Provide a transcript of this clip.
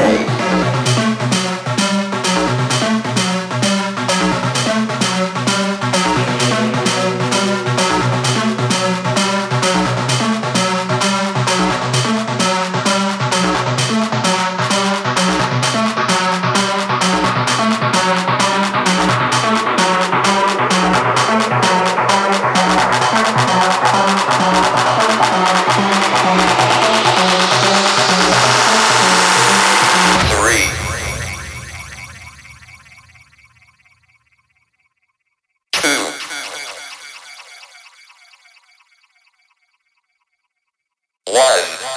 拜。One.